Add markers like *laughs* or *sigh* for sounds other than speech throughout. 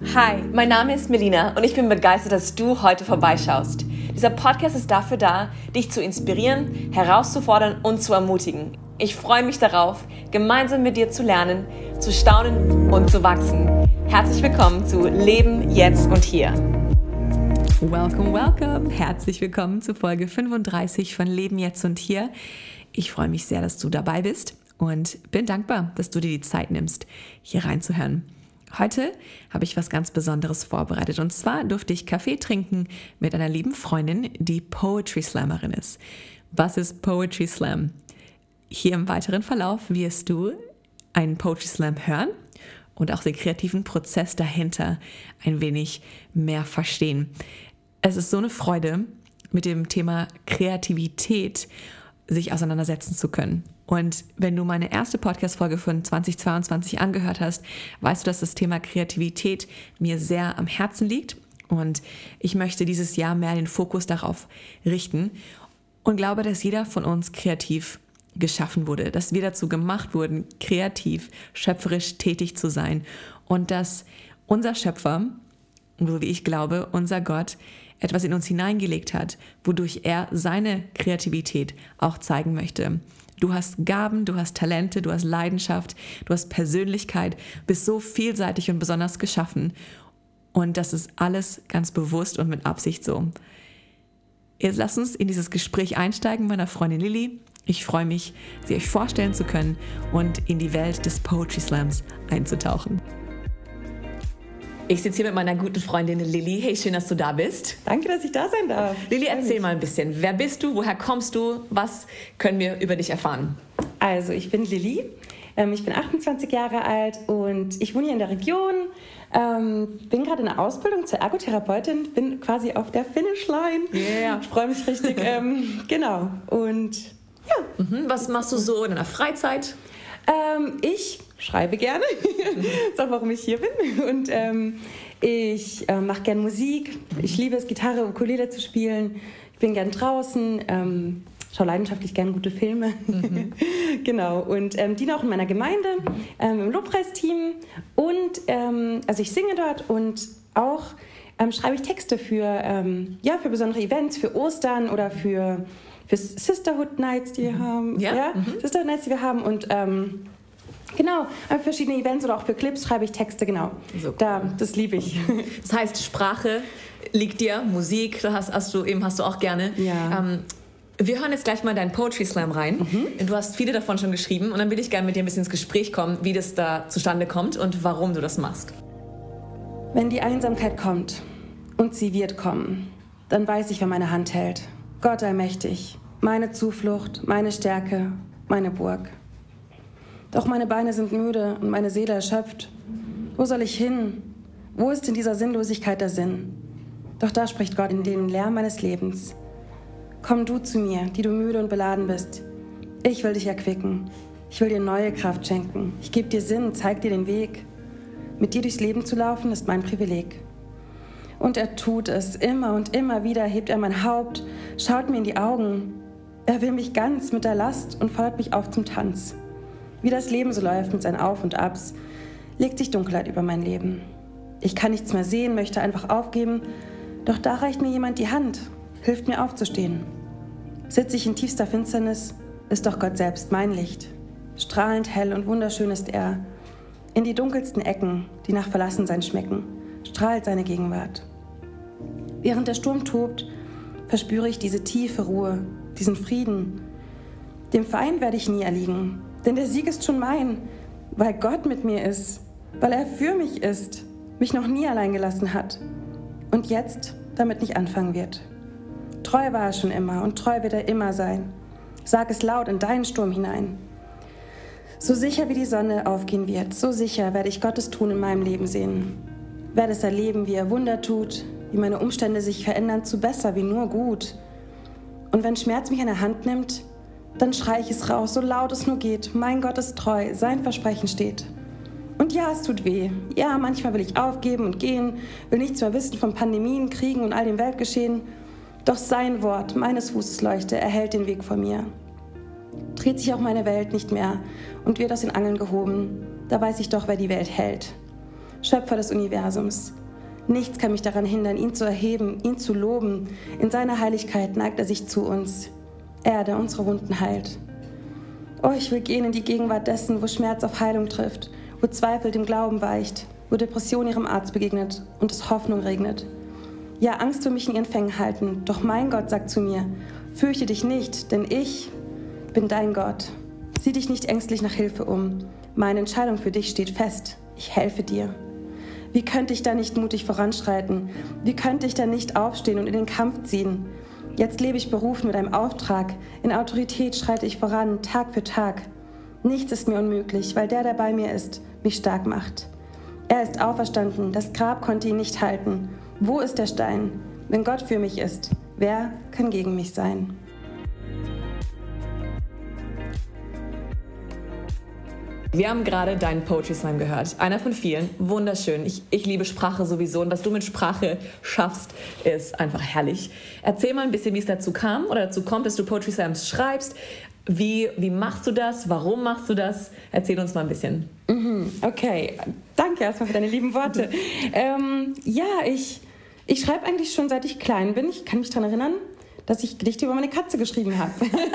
Hi, mein Name ist Melina und ich bin begeistert, dass du heute vorbeischaust. Dieser Podcast ist dafür da, dich zu inspirieren, herauszufordern und zu ermutigen. Ich freue mich darauf, gemeinsam mit dir zu lernen, zu staunen und zu wachsen. Herzlich willkommen zu Leben jetzt und hier. Welcome, welcome. Herzlich willkommen zu Folge 35 von Leben jetzt und hier. Ich freue mich sehr, dass du dabei bist und bin dankbar, dass du dir die Zeit nimmst, hier reinzuhören. Heute habe ich was ganz Besonderes vorbereitet und zwar durfte ich Kaffee trinken mit einer lieben Freundin, die Poetry Slammerin ist. Was ist Poetry Slam? Hier im weiteren Verlauf wirst du einen Poetry Slam hören und auch den kreativen Prozess dahinter ein wenig mehr verstehen. Es ist so eine Freude, mit dem Thema Kreativität sich auseinandersetzen zu können. Und wenn du meine erste Podcast-Folge von 2022 angehört hast, weißt du, dass das Thema Kreativität mir sehr am Herzen liegt. Und ich möchte dieses Jahr mehr den Fokus darauf richten und glaube, dass jeder von uns kreativ geschaffen wurde, dass wir dazu gemacht wurden, kreativ, schöpferisch tätig zu sein und dass unser Schöpfer, so wie ich glaube, unser Gott, etwas in uns hineingelegt hat, wodurch er seine Kreativität auch zeigen möchte. Du hast Gaben, du hast Talente, du hast Leidenschaft, du hast Persönlichkeit, bist so vielseitig und besonders geschaffen. Und das ist alles ganz bewusst und mit Absicht so. Jetzt lasst uns in dieses Gespräch einsteigen meiner Freundin Lilly. Ich freue mich, sie euch vorstellen zu können und in die Welt des Poetry Slams einzutauchen. Ich sitze hier mit meiner guten Freundin Lilly. Hey, schön, dass du da bist. Danke, dass ich da sein darf. Lilly, erzähl mal ein bisschen. Wer bist du? Woher kommst du? Was können wir über dich erfahren? Also, ich bin Lilly. Ähm, ich bin 28 Jahre alt und ich wohne hier in der Region. Ähm, bin gerade in der Ausbildung zur Ergotherapeutin, bin quasi auf der Finishline. Yeah. Ich freue mich richtig. *laughs* ähm, genau. Und ja. Mhm. Was machst du so in deiner Freizeit? Ähm, ich schreibe gerne. das *laughs* ist auch, warum ich hier bin. Und ähm, ich äh, mache gerne Musik. Ich liebe es, Gitarre, Ukulele zu spielen. Ich bin gern draußen. Ähm, schaue leidenschaftlich gerne gute Filme. Mhm. *laughs* genau. Und ähm, diene auch in meiner Gemeinde ähm, im Lobpreisteam. Und ähm, also ich singe dort und auch ähm, schreibe ich Texte für, ähm, ja, für besondere Events, für Ostern oder für, für Sisterhood Nights, die wir mhm. haben. Ja. ja? Mhm. Sisterhood Nights, die wir haben. Und ähm, Genau, für verschiedene Events oder auch für Clips schreibe ich Texte, genau. So. Da, das liebe ich. *laughs* Das heißt, Sprache liegt dir, Musik, das hast, hast du eben hast du auch gerne. Ja. Ähm, wir hören jetzt gleich mal deinen Poetry Slam rein. Mhm. Du hast viele davon schon geschrieben und dann will ich gerne mit dir ein bisschen ins Gespräch kommen, wie das da zustande kommt und warum du das machst. Wenn die Einsamkeit kommt und sie wird kommen, dann weiß ich, wer meine Hand hält. Gott allmächtig, meine Zuflucht, meine Stärke, meine Burg. Doch meine Beine sind müde und meine Seele erschöpft. Wo soll ich hin? Wo ist in dieser Sinnlosigkeit der Sinn? Doch da spricht Gott in den Lärm meines Lebens. Komm du zu mir, die du müde und beladen bist. Ich will dich erquicken. Ich will dir neue Kraft schenken. Ich gebe dir Sinn, zeig dir den Weg. Mit dir durchs Leben zu laufen, ist mein Privileg. Und er tut es. Immer und immer wieder hebt er mein Haupt, schaut mir in die Augen. Er will mich ganz mit der Last und fordert mich auf zum Tanz. Wie das Leben so läuft mit seinen Auf und Abs, legt sich Dunkelheit über mein Leben. Ich kann nichts mehr sehen, möchte einfach aufgeben, doch da reicht mir jemand die Hand, hilft mir aufzustehen. Sitze ich in tiefster Finsternis, ist doch Gott selbst mein Licht. Strahlend hell und wunderschön ist er. In die dunkelsten Ecken, die nach Verlassensein schmecken, strahlt seine Gegenwart. Während der Sturm tobt, verspüre ich diese tiefe Ruhe, diesen Frieden. Dem Feind werde ich nie erliegen, denn der Sieg ist schon mein, weil Gott mit mir ist, weil er für mich ist, mich noch nie allein gelassen hat und jetzt damit nicht anfangen wird. Treu war er schon immer und treu wird er immer sein. Sag es laut in deinen Sturm hinein. So sicher wie die Sonne aufgehen wird, so sicher werde ich Gottes Tun in meinem Leben sehen. Werde es erleben, wie er Wunder tut, wie meine Umstände sich verändern zu besser, wie nur gut. Und wenn Schmerz mich an der Hand nimmt, dann schrei ich es raus, so laut es nur geht. Mein Gott ist treu, sein Versprechen steht. Und ja, es tut weh. Ja, manchmal will ich aufgeben und gehen, will nichts mehr wissen von Pandemien, Kriegen und all dem Weltgeschehen. Doch sein Wort, meines Fußes Leuchte, erhält den Weg vor mir. Dreht sich auch meine Welt nicht mehr und wird aus den Angeln gehoben, da weiß ich doch, wer die Welt hält. Schöpfer des Universums. Nichts kann mich daran hindern, ihn zu erheben, ihn zu loben. In seiner Heiligkeit neigt er sich zu uns. Er, der unsere Wunden heilt. Oh, ich will gehen in die Gegenwart dessen, wo Schmerz auf Heilung trifft, wo Zweifel dem Glauben weicht, wo Depression ihrem Arzt begegnet und es Hoffnung regnet. Ja, Angst will mich in ihren Fängen halten, doch mein Gott sagt zu mir, fürchte dich nicht, denn ich bin dein Gott. Sieh dich nicht ängstlich nach Hilfe um. Meine Entscheidung für dich steht fest. Ich helfe dir. Wie könnte ich da nicht mutig voranschreiten? Wie könnte ich da nicht aufstehen und in den Kampf ziehen? Jetzt lebe ich berufen mit einem Auftrag. In Autorität schreite ich voran, Tag für Tag. Nichts ist mir unmöglich, weil der, der bei mir ist, mich stark macht. Er ist auferstanden, das Grab konnte ihn nicht halten. Wo ist der Stein? Wenn Gott für mich ist, wer kann gegen mich sein? Wir haben gerade deinen Poetry Slam gehört. Einer von vielen. Wunderschön. Ich, ich liebe Sprache sowieso und was du mit Sprache schaffst, ist einfach herrlich. Erzähl mal ein bisschen, wie es dazu kam oder dazu kommt, dass du Poetry Slams schreibst. Wie, wie machst du das? Warum machst du das? Erzähl uns mal ein bisschen. Mhm, okay, danke erstmal für deine lieben Worte. *laughs* ähm, ja, ich, ich schreibe eigentlich schon seit ich klein bin. Ich kann mich daran erinnern, dass ich Gedichte über meine Katze geschrieben habe,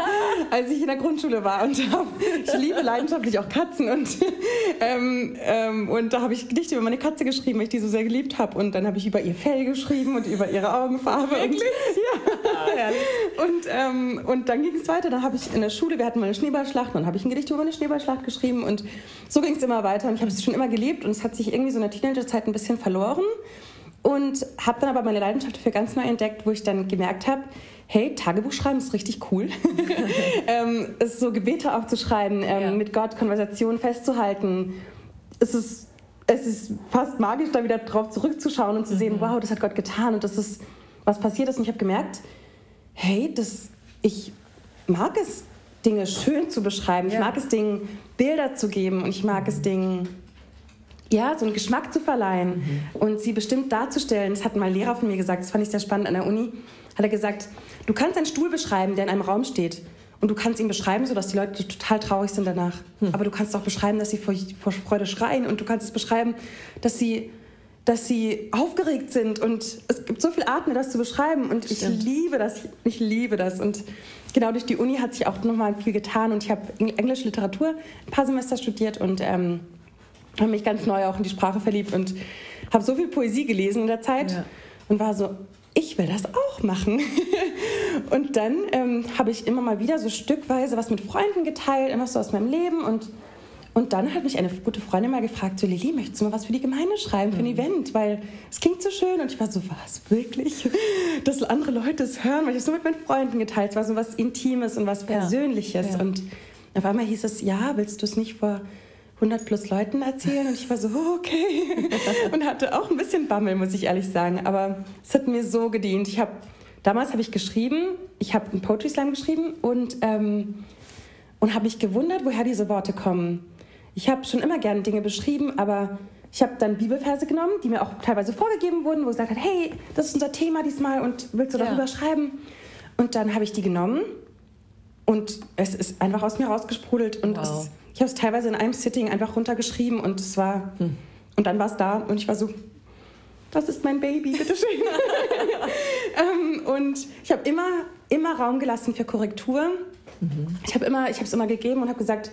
*laughs* als ich in der Grundschule war. Und hab, ich liebe leidenschaftlich auch Katzen. Und, *laughs* ähm, ähm, und da habe ich Gedichte über meine Katze geschrieben, weil ich die so sehr geliebt habe. Und dann habe ich über ihr Fell geschrieben und über ihre Augenfarbe. Wirklich? Und, *laughs* ja. Ah, und, ähm, und dann ging es weiter. Dann habe ich in der Schule, wir hatten mal eine Schneeballschlacht, dann habe ich ein Gedicht über eine Schneeballschlacht geschrieben. Und so ging es immer weiter. Und ich habe es schon immer geliebt. Und es hat sich irgendwie so in der Teenagerzeit ein bisschen verloren. Und habe dann aber meine Leidenschaft dafür ganz neu entdeckt, wo ich dann gemerkt habe, hey, Tagebuch schreiben ist richtig cool. *laughs* ähm, es so Gebete aufzuschreiben, ähm, ja. mit Gott Konversationen festzuhalten. Es ist, es ist fast magisch, da wieder drauf zurückzuschauen und zu sehen, mhm. wow, das hat Gott getan und das ist, was passiert ist. Und ich habe gemerkt, hey, das, ich mag es, Dinge schön zu beschreiben. Ja. Ich mag es, Dingen Bilder zu geben und ich mag es, Dingen ja, so einen Geschmack zu verleihen mhm. und sie bestimmt darzustellen. Das hat mal ein Lehrer von mir gesagt, das fand ich sehr spannend an der Uni. Hat er gesagt, du kannst einen Stuhl beschreiben, der in einem Raum steht. Und du kannst ihn beschreiben, sodass die Leute total traurig sind danach. Hm. Aber du kannst auch beschreiben, dass sie vor, vor, Freude schreien. Und du kannst es beschreiben, dass sie, dass sie aufgeregt sind. Und es gibt so viele Arten, das zu beschreiben. Und ich liebe das. Ich liebe das. Und genau durch die Uni hat sich auch nochmal viel getan. Und ich habe englische Literatur ein paar Semester studiert und ähm, habe mich ganz neu auch in die Sprache verliebt. Und habe so viel Poesie gelesen in der Zeit. Ja. Und war so, ich will das auch machen. *laughs* und dann ähm, habe ich immer mal wieder so stückweise was mit Freunden geteilt, immer so aus meinem Leben. Und, und dann hat mich eine gute Freundin mal gefragt, so Lili, möchtest du mal was für die Gemeinde schreiben, für ein mhm. Event? Weil es klingt so schön. Und ich war so, was, wirklich? *laughs* Dass andere Leute es hören, weil ich es so mit meinen Freunden geteilt Es war so was Intimes und was Persönliches. Ja. Ja. Und auf einmal hieß es, ja, willst du es nicht vor 100 plus Leuten erzählen und ich war so, oh, okay. *laughs* und hatte auch ein bisschen Bammel, muss ich ehrlich sagen. Aber es hat mir so gedient. Ich habe damals habe ich geschrieben, ich habe einen Poetry Slam geschrieben und, ähm, und habe mich gewundert, woher diese Worte kommen. Ich habe schon immer gerne Dinge beschrieben, aber ich habe dann Bibelverse genommen, die mir auch teilweise vorgegeben wurden, wo gesagt hat, hey, das ist unser Thema diesmal und willst du darüber ja. schreiben? Und dann habe ich die genommen und es ist einfach aus mir rausgesprudelt und wow. es ich habe es teilweise in einem Sitting einfach runtergeschrieben und es war. Hm. Und dann war es da und ich war so, das ist mein Baby, bitteschön. *laughs* ähm, und ich habe immer, immer Raum gelassen für Korrektur. Mhm. Ich habe immer, es immer gegeben und habe gesagt,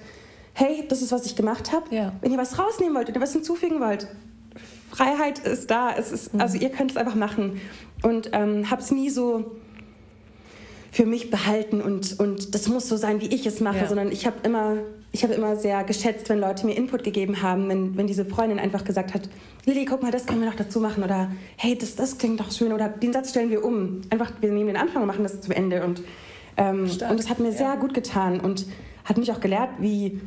hey, das ist, was ich gemacht habe. Ja. Wenn ihr was rausnehmen wollt, wenn ihr was hinzufügen wollt, Freiheit ist da. Es ist, mhm. Also ihr könnt es einfach machen. Und ähm, habe es nie so für mich behalten und, und das muss so sein, wie ich es mache, ja. sondern ich habe immer, hab immer sehr geschätzt, wenn Leute mir Input gegeben haben, wenn, wenn diese Freundin einfach gesagt hat, Lilly, guck mal, das können wir noch dazu machen oder hey, das, das klingt doch schön oder den Satz stellen wir um. Einfach, wir nehmen den Anfang und machen das zu Ende und, ähm, und das hat mir sehr gut getan und hat mich auch gelehrt, wie,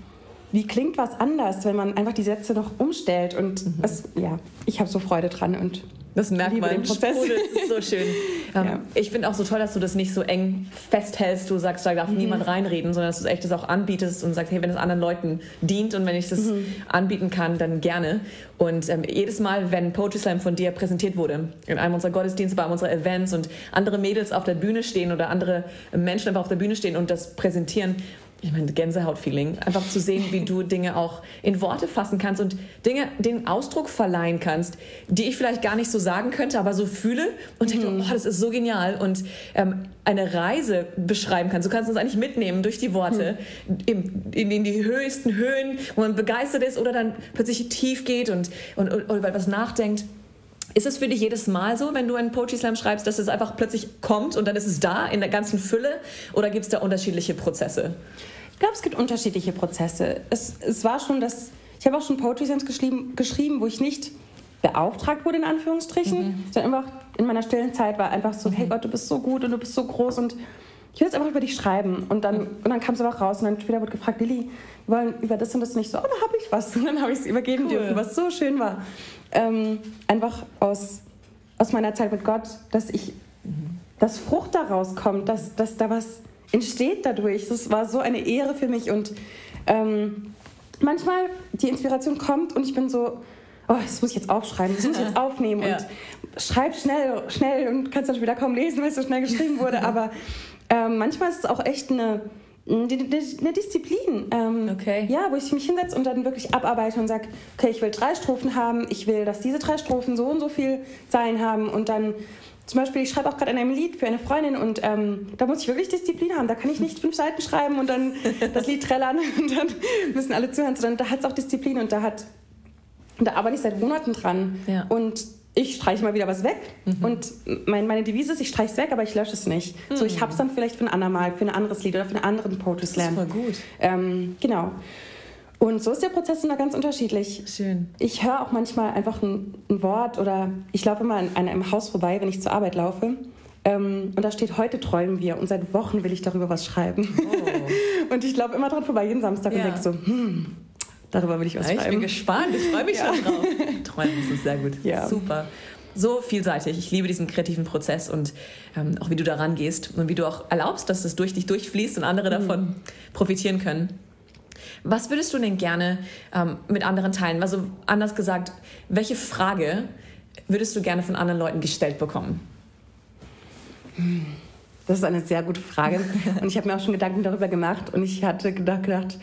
wie klingt was anders, wenn man einfach die Sätze noch umstellt und mhm. es, ja, ich habe so Freude dran und das merkt man. Den Prozess. Sprudel, das ist so schön. *laughs* Ähm, ja. Ich finde auch so toll, dass du das nicht so eng festhältst. Du sagst, da darf mhm. niemand reinreden, sondern dass du echt das auch anbietest und sagst, hey, wenn es anderen Leuten dient und wenn ich das mhm. anbieten kann, dann gerne. Und ähm, jedes Mal, wenn Poetry Slam von dir präsentiert wurde, in einem unserer Gottesdienste, bei einem unserer Events und andere Mädels auf der Bühne stehen oder andere Menschen einfach auf der Bühne stehen und das präsentieren, ich meine, Gänsehaut-Feeling, einfach zu sehen, wie du Dinge auch in Worte fassen kannst und Dinge den Ausdruck verleihen kannst, die ich vielleicht gar nicht so sagen könnte, aber so fühle und denke, oh, das ist so genial und ähm, eine Reise beschreiben kannst. Du kannst uns eigentlich mitnehmen durch die Worte in, in, in, die höchsten Höhen, wo man begeistert ist oder dann plötzlich tief geht und, und, und über etwas nachdenkt. Ist es für dich jedes Mal so, wenn du einen Poetry Slam schreibst, dass es einfach plötzlich kommt und dann ist es da in der ganzen Fülle? Oder gibt es da unterschiedliche Prozesse? Ich glaube, es gibt unterschiedliche Prozesse. Es, es war schon das, ich habe auch schon Poetry Slams geschrieben, geschrieben, wo ich nicht beauftragt wurde, in Anführungsstrichen, mhm. sondern einfach in meiner stillen Zeit war einfach so, mhm. hey Gott, du bist so gut und du bist so groß und ich will jetzt einfach über dich schreiben. Und dann, und dann kam es einfach raus und dann später wurde gefragt, Lilly, wir wollen über das und das nicht so, oh, da habe ich was. *laughs* Und dann habe ich es übergeben cool. dürfen, was so schön war. Ähm, einfach aus, aus meiner Zeit mit Gott, dass ich, mhm. dass Frucht daraus kommt, dass, dass da was entsteht dadurch. Das war so eine Ehre für mich und ähm, manchmal die Inspiration kommt und ich bin so, oh, das muss ich jetzt aufschreiben, das muss ich jetzt *laughs* aufnehmen ja. und schreib schnell, schnell und kannst dann später kaum lesen, weil es so schnell geschrieben wurde, *laughs* aber ähm, manchmal ist es auch echt eine, eine Disziplin. Ähm, okay. Ja, wo ich mich hinsetze und dann wirklich abarbeite und sage, okay, ich will drei Strophen haben, ich will, dass diese drei Strophen so und so viel Zeilen haben und dann zum Beispiel, ich schreibe auch gerade an einem Lied für eine Freundin und ähm, da muss ich wirklich Disziplin haben. Da kann ich nicht fünf Seiten schreiben und dann *laughs* das Lied trällern *laughs* und dann müssen alle zuhören, sondern da hat es auch Disziplin und da hat, da arbeite ich seit Monaten dran. Ja. Und ich streiche mal wieder was weg mhm. und mein, meine Devise ist, ich streiche es weg, aber ich lösche es nicht. Mhm. So, ich habe es dann vielleicht für ein andermal, für ein anderes Lied oder für einen anderen Poetry Slam. Das voll gut. Ähm, genau. Und so ist der Prozess immer ganz unterschiedlich. Schön. Ich höre auch manchmal einfach ein, ein, Wort oder ich laufe immer an einem Haus vorbei, wenn ich zur Arbeit laufe. Ähm, und da steht, heute träumen wir und seit Wochen will ich darüber was schreiben. Oh. *laughs* und ich laufe immer dran vorbei, jeden Samstag ja. und denke so, hm, darüber will ich was ja, schreiben. Ich bin gespannt, ich freue mich ja. schon drauf. *laughs* Träumen ist sehr gut. Ja. Super. So vielseitig. Ich liebe diesen kreativen Prozess und ähm, auch wie du daran gehst und wie du auch erlaubst, dass es durch dich durchfließt und andere mhm. davon profitieren können. Was würdest du denn gerne ähm, mit anderen teilen? Also anders gesagt, welche Frage würdest du gerne von anderen Leuten gestellt bekommen? Das ist eine sehr gute Frage. *laughs* Und ich habe mir auch schon Gedanken darüber gemacht. Und ich hatte gedacht,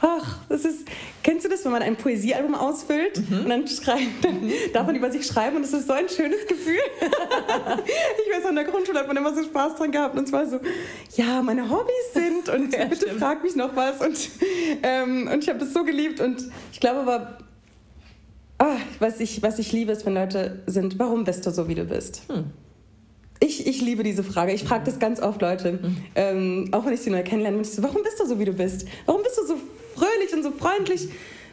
ach, das ist, kennst du das, wenn man ein Poesiealbum ausfüllt mhm. und dann, schreibt, dann mhm. darf man über sich schreiben und es ist so ein schönes Gefühl. *laughs* ich weiß, an der Grundschule hat man immer so Spaß dran gehabt und zwar so, ja, meine Hobbys sind und *laughs* ja, bitte stimmt. frag mich noch was und, ähm, und ich habe das so geliebt und ich glaube aber, ah, was, ich, was ich liebe ist, wenn Leute sind, warum bist du so, wie du bist? Hm. Ich, ich liebe diese Frage. Ich frage das ganz oft Leute. Mhm. Ähm, auch wenn ich sie neu kennenlerne. Ich so, warum bist du so, wie du bist? Warum bist du so fröhlich und so freundlich?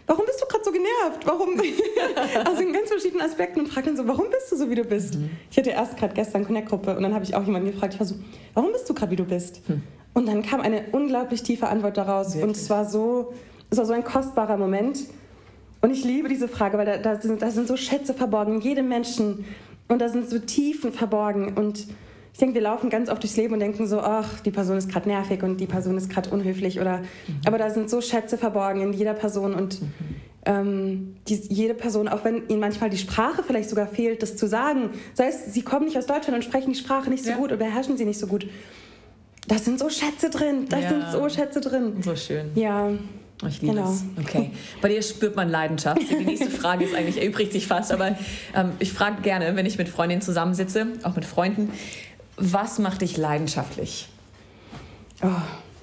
Warum bist du gerade so genervt? Warum? *laughs* also in ganz verschiedenen Aspekten und frage dann so, warum bist du so, wie du bist? Mhm. Ich hatte erst gerade gestern Connect-Gruppe und dann habe ich auch jemanden gefragt, ich war so, warum bist du gerade, wie du bist? Mhm. Und dann kam eine unglaublich tiefe Antwort daraus Wirklich? und es war so, es war so ein kostbarer Moment. Und ich liebe diese Frage, weil da, da, sind, da sind so Schätze verborgen in jedem Menschen und da sind so Tiefen verborgen. Und ich denke, wir laufen ganz oft durchs Leben und denken so, ach, die Person ist gerade nervig und die Person ist gerade unhöflich. Oder, mhm. Aber da sind so Schätze verborgen in jeder Person. Und mhm. ähm, die, jede Person, auch wenn ihnen manchmal die Sprache vielleicht sogar fehlt, das zu sagen, sei es, sie kommen nicht aus Deutschland und sprechen die Sprache nicht so ja. gut oder beherrschen sie nicht so gut. Da sind so Schätze drin, da ja. sind so Schätze drin. So schön. Ja. Ich liebe genau. es. Okay. Bei dir spürt man Leidenschaft. Die nächste *laughs* Frage ist eigentlich, erübrigt sich fast, aber ähm, ich frage gerne, wenn ich mit Freundinnen zusammensitze, auch mit Freunden, was macht dich leidenschaftlich? Oh,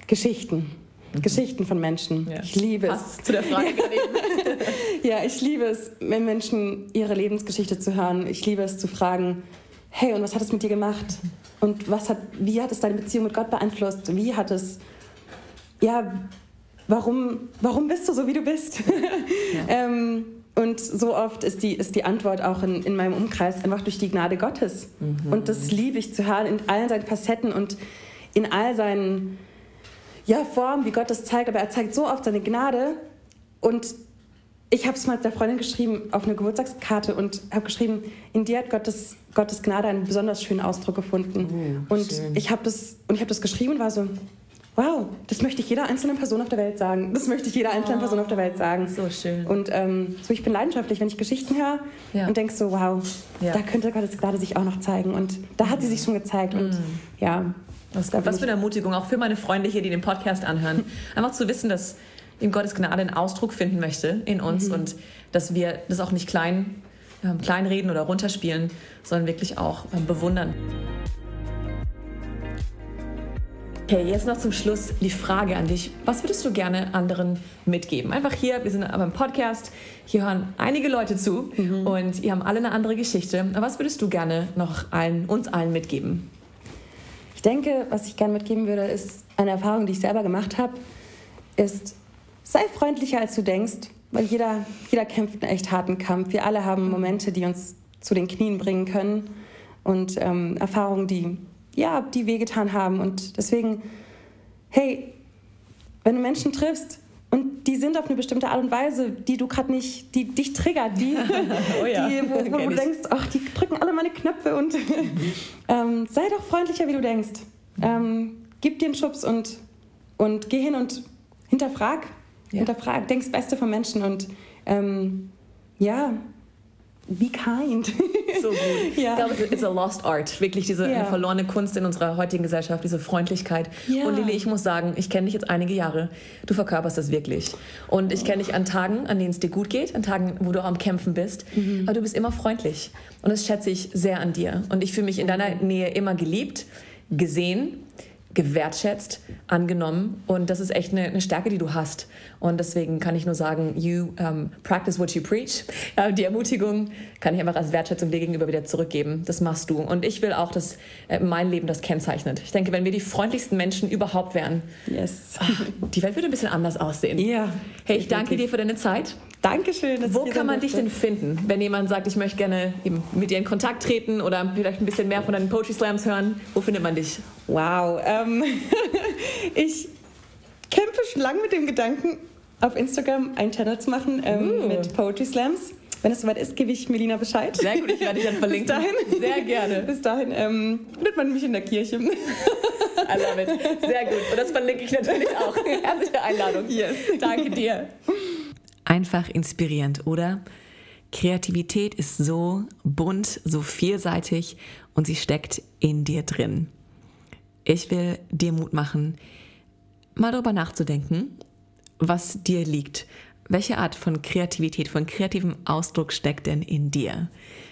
Geschichten. Mhm. Geschichten von Menschen. Ja. Ich liebe es. zu der Frage *laughs* Ja, ich liebe es, wenn Menschen ihre Lebensgeschichte zu hören. Ich liebe es zu fragen, hey, und was hat es mit dir gemacht? Und was hat, wie hat es deine Beziehung mit Gott beeinflusst? Wie hat es, ja, warum, warum bist du so, wie du bist? Ja. *laughs* ähm, und so oft ist die, ist die Antwort auch in, in meinem Umkreis einfach durch die Gnade Gottes. Mhm. Und das liebe ich zu hören in all seinen Facetten und in all seinen ja, Formen, wie Gott das zeigt. Aber er zeigt so oft seine Gnade. Und ich habe es mal der Freundin geschrieben auf eine Geburtstagskarte und habe geschrieben, in dir hat Gottes, Gottes Gnade einen besonders schönen Ausdruck gefunden. Oh, und ich habe das, hab das geschrieben und war so, wow, das möchte ich jeder einzelnen Person auf der Welt sagen. Das möchte ich jeder einzelnen oh, Person auf der Welt sagen. So schön. Und ähm, so, ich bin leidenschaftlich, wenn ich Geschichten höre ja. und denke so, wow, ja. da könnte Gottes Gnade sich auch noch zeigen. Und da hat sie sich schon gezeigt. Und mm. ja, Was, was für eine Ermutigung, auch für meine Freunde hier, die den Podcast anhören. *laughs* Einfach zu wissen, dass in Gottes Gnade einen Ausdruck finden möchte in uns mhm. und dass wir das auch nicht klein, äh, kleinreden oder runterspielen, sondern wirklich auch äh, bewundern. Okay, jetzt noch zum Schluss die Frage an dich. Was würdest du gerne anderen mitgeben? Einfach hier, wir sind aber im Podcast, hier hören einige Leute zu mhm. und ihr haben alle eine andere Geschichte. Aber was würdest du gerne noch allen, uns allen mitgeben? Ich denke, was ich gerne mitgeben würde, ist eine Erfahrung, die ich selber gemacht habe, ist, sei freundlicher, als du denkst, weil jeder, jeder kämpft einen echt harten Kampf. Wir alle haben Momente, die uns zu den Knien bringen können und ähm, Erfahrungen, die ja, die wehgetan haben. Und deswegen, hey, wenn du Menschen triffst und die sind auf eine bestimmte Art und Weise, die du gerade nicht, die dich triggert, die, *laughs* oh ja, die wo, *laughs* wo du denkst, ach, die drücken alle meine Knöpfe und *laughs* ähm, sei doch freundlicher, wie du denkst. Ähm, gib dir einen Schubs und, und geh hin und hinterfrag. Ja. Hinterfrag, denkst Beste von Menschen und ähm, ja, be kind. So gut. *laughs* Ja. Ich glaube, it's a lost art. Wirklich diese ja. verlorene Kunst in unserer heutigen Gesellschaft, diese Freundlichkeit. Ja. Und Lili, ich muss sagen, ich kenne dich jetzt einige Jahre. Du verkörperst das wirklich. Und ich kenne dich an Tagen, an denen es dir gut geht, an Tagen, wo du auch am Kämpfen bist. Mhm. Aber du bist immer freundlich. Und das schätze ich sehr an dir. Und ich fühle mich in deiner Nähe immer geliebt, gesehen gewertschätzt, angenommen und das ist echt eine, eine, Stärke, die du hast. Und deswegen kann ich nur sagen, you um, practice what you preach. Ja, die Ermutigung kann ich einfach als Wertschätzung dir gegenüber wieder zurückgeben. Das machst du. Und ich will auch, dass äh, mein Leben das kennzeichnet. Ich denke, wenn wir die freundlichsten Menschen überhaupt wären, yes. ach, die Welt würde ein bisschen anders aussehen. Ja. Hey, ich danke dir für deine Zeit. Dankeschön. Wo kann man dich denn finden, wenn jemand sagt, ich möchte gerne mit dir in Kontakt treten oder vielleicht ein bisschen mehr von deinen Poetry Slams hören? Wo findet man dich? Wow. Ähm, *laughs* ich kämpfe schon lange mit dem Gedanken, auf Instagram einen Channel zu machen ähm, uh. mit Poetry Slams. Wenn es soweit ist, gebe ich Melina Bescheid. Sehr gut, ich werde dich dann verlinken. Bis dahin, Sehr gerne. Bis dahin ähm, findet man mich in der Kirche. I love it. Sehr gut. Und das verlinke ich natürlich auch. *laughs* Herzliche Einladung. Yes. Danke dir. Einfach inspirierend, oder? Kreativität ist so bunt, so vielseitig und sie steckt in dir drin. Ich will dir Mut machen, mal darüber nachzudenken, was dir liegt. Welche Art von Kreativität, von kreativem Ausdruck steckt denn in dir?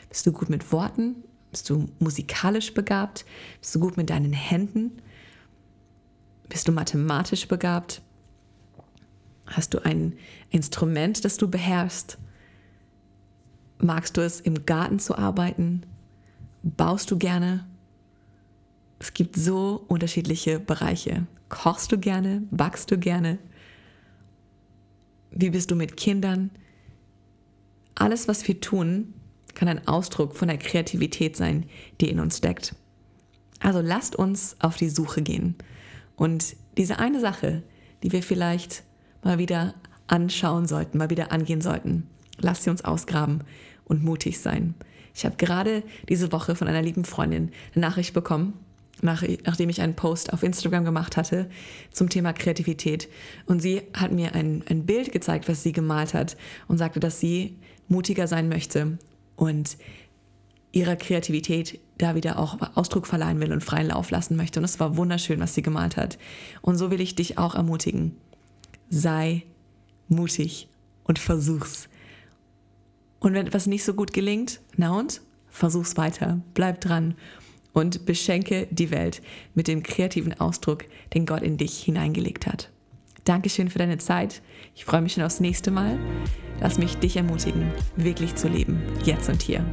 Bist du gut mit Worten? Bist du musikalisch begabt? Bist du gut mit deinen Händen? Bist du mathematisch begabt? Hast du ein Instrument, das du beherrschst? Magst du es, im Garten zu arbeiten? Baust du gerne? Es gibt so unterschiedliche Bereiche. Kochst du gerne? Backst du gerne? Wie bist du mit Kindern? Alles, was wir tun, kann ein Ausdruck von der Kreativität sein, die in uns steckt. Also lasst uns auf die Suche gehen und diese eine Sache, die wir vielleicht mal wieder anschauen sollten, mal wieder angehen sollten. Lasst sie uns ausgraben und mutig sein. Ich habe gerade diese Woche von einer lieben Freundin eine Nachricht bekommen, nach, nachdem ich einen Post auf Instagram gemacht hatte zum Thema Kreativität. Und sie hat mir ein, ein Bild gezeigt, was sie gemalt hat und sagte, dass sie mutiger sein möchte und ihrer Kreativität da wieder auch Ausdruck verleihen will und freien Lauf lassen möchte. Und es war wunderschön, was sie gemalt hat. Und so will ich dich auch ermutigen sei mutig und versuch's. Und wenn etwas nicht so gut gelingt, na und? Versuch's weiter, bleib dran und beschenke die Welt mit dem kreativen Ausdruck, den Gott in dich hineingelegt hat. Dankeschön für deine Zeit. Ich freue mich schon aufs nächste Mal. Lass mich dich ermutigen, wirklich zu leben, jetzt und hier.